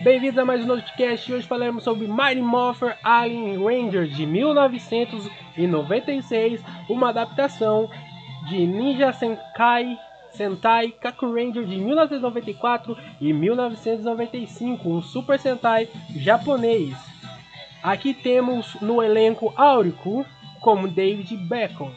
Bem-vindos a mais um podcast. Hoje falaremos sobre Mighty Morpher Alien Rangers de 1996, uma adaptação de Ninja Senkai Sentai Kaku Ranger de 1994 e 1995, um Super Sentai japonês. Aqui temos no elenco Áurico como David Bacon,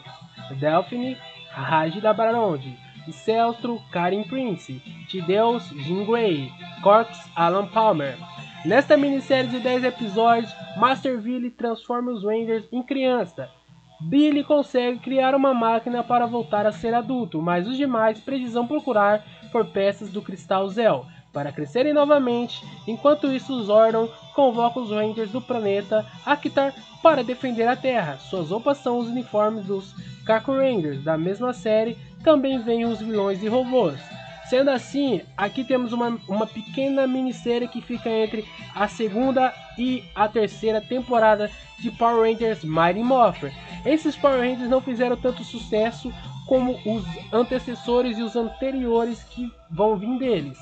Delphine Rajda Baronde, Celstro Karim Prince, Tideus Jim Gray, Corks Alan Palmer. Nesta minissérie de 10 episódios, Master Billy transforma os Rangers em criança. Billy consegue criar uma máquina para voltar a ser adulto, mas os demais precisam procurar por peças do Cristal Zell para crescerem novamente. Enquanto isso, Zordon convoca os Rangers do planeta Akitar para defender a Terra. Suas roupas são os uniformes dos Kaku Rangers da mesma série. Também vêm os vilões e robôs. Sendo assim, aqui temos uma, uma pequena minissérie que fica entre a segunda e a terceira temporada de Power Rangers Mighty Morpher. Esses Power Rangers não fizeram tanto sucesso como os antecessores e os anteriores que vão vir deles.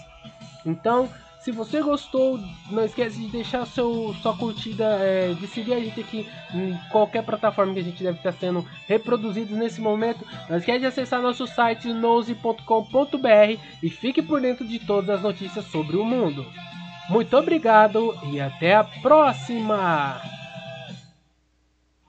Então, se você gostou, não esquece de deixar seu, sua curtida, é, de seguir a gente aqui em qualquer plataforma que a gente deve estar sendo reproduzido nesse momento. Não esquece de acessar nosso site nose.com.br e fique por dentro de todas as notícias sobre o mundo. Muito obrigado e até a próxima!